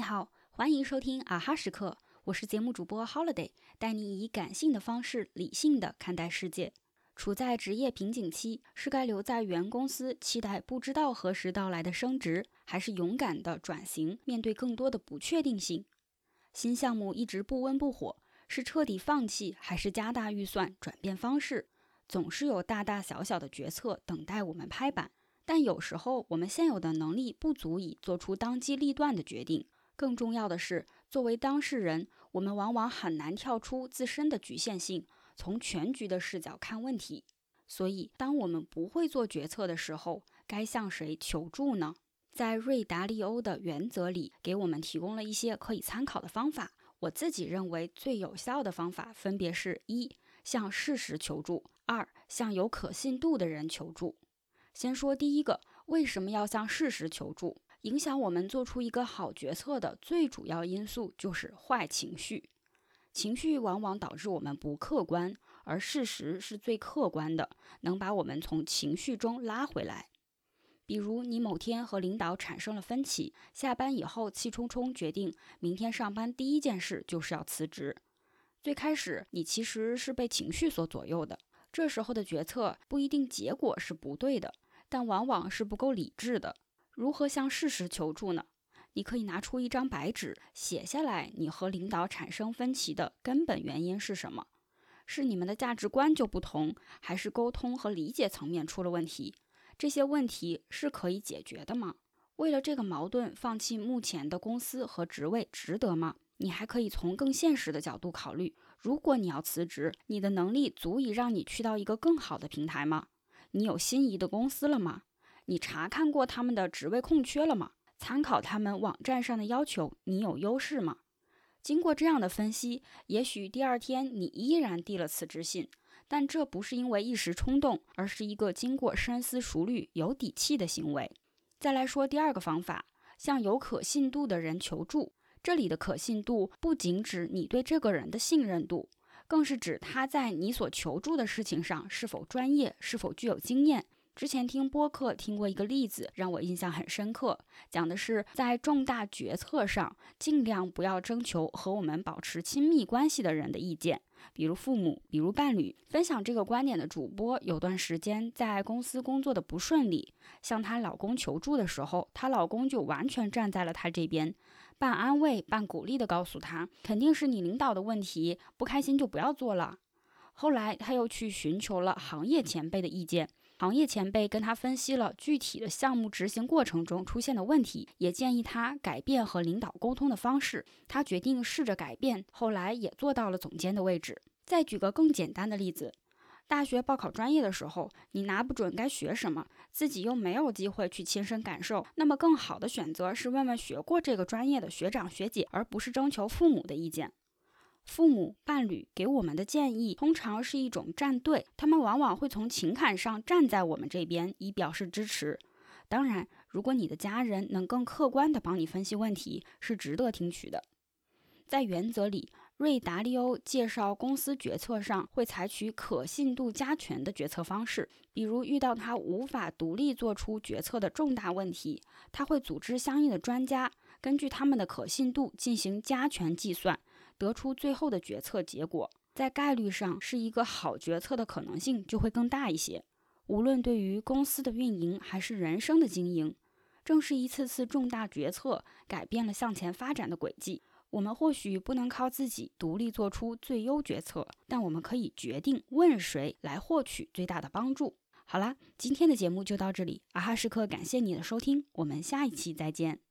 你好，欢迎收听啊哈时刻，我是节目主播 Holiday，带你以感性的方式理性的看待世界。处在职业瓶颈期，是该留在原公司期待不知道何时到来的升职，还是勇敢的转型，面对更多的不确定性？新项目一直不温不火，是彻底放弃，还是加大预算转变方式？总是有大大小小的决策等待我们拍板。但有时候，我们现有的能力不足以做出当机立断的决定。更重要的是，作为当事人，我们往往很难跳出自身的局限性，从全局的视角看问题。所以，当我们不会做决策的时候，该向谁求助呢？在瑞达利欧的原则里，给我们提供了一些可以参考的方法。我自己认为最有效的方法分别是：一、向事实求助；二、向有可信度的人求助。先说第一个，为什么要向事实求助？影响我们做出一个好决策的最主要因素就是坏情绪。情绪往往导致我们不客观，而事实是最客观的，能把我们从情绪中拉回来。比如，你某天和领导产生了分歧，下班以后气冲冲决定明天上班第一件事就是要辞职。最开始，你其实是被情绪所左右的。这时候的决策不一定结果是不对的，但往往是不够理智的。如何向事实求助呢？你可以拿出一张白纸，写下来你和领导产生分歧的根本原因是什么？是你们的价值观就不同，还是沟通和理解层面出了问题？这些问题是可以解决的吗？为了这个矛盾放弃目前的公司和职位，值得吗？你还可以从更现实的角度考虑：如果你要辞职，你的能力足以让你去到一个更好的平台吗？你有心仪的公司了吗？你查看过他们的职位空缺了吗？参考他们网站上的要求，你有优势吗？经过这样的分析，也许第二天你依然递了辞职信，但这不是因为一时冲动，而是一个经过深思熟虑、有底气的行为。再来说第二个方法，向有可信度的人求助。这里的可信度不仅指你对这个人的信任度，更是指他在你所求助的事情上是否专业，是否具有经验。之前听播客听过一个例子，让我印象很深刻，讲的是在重大决策上，尽量不要征求和我们保持亲密关系的人的意见。比如父母，比如伴侣。分享这个观点的主播有段时间在公司工作的不顺利，向她老公求助的时候，她老公就完全站在了她这边，半安慰半鼓励的告诉她，肯定是你领导的问题，不开心就不要做了。后来他又去寻求了行业前辈的意见，行业前辈跟他分析了具体的项目执行过程中出现的问题，也建议他改变和领导沟通的方式。他决定试着改变，后来也做到了总监的位置。再举个更简单的例子，大学报考专业的时候，你拿不准该学什么，自己又没有机会去亲身感受，那么更好的选择是问问学过这个专业的学长学姐，而不是征求父母的意见。父母、伴侣给我们的建议，通常是一种站队，他们往往会从情感上站在我们这边，以表示支持。当然，如果你的家人能更客观地帮你分析问题，是值得听取的。在原则里，瑞达利欧介绍，公司决策上会采取可信度加权的决策方式，比如遇到他无法独立做出决策的重大问题，他会组织相应的专家，根据他们的可信度进行加权计算。得出最后的决策结果，在概率上是一个好决策的可能性就会更大一些。无论对于公司的运营还是人生的经营，正是一次次重大决策改变了向前发展的轨迹。我们或许不能靠自己独立做出最优决策，但我们可以决定问谁来获取最大的帮助。好啦，今天的节目就到这里，阿哈时刻感谢你的收听，我们下一期再见。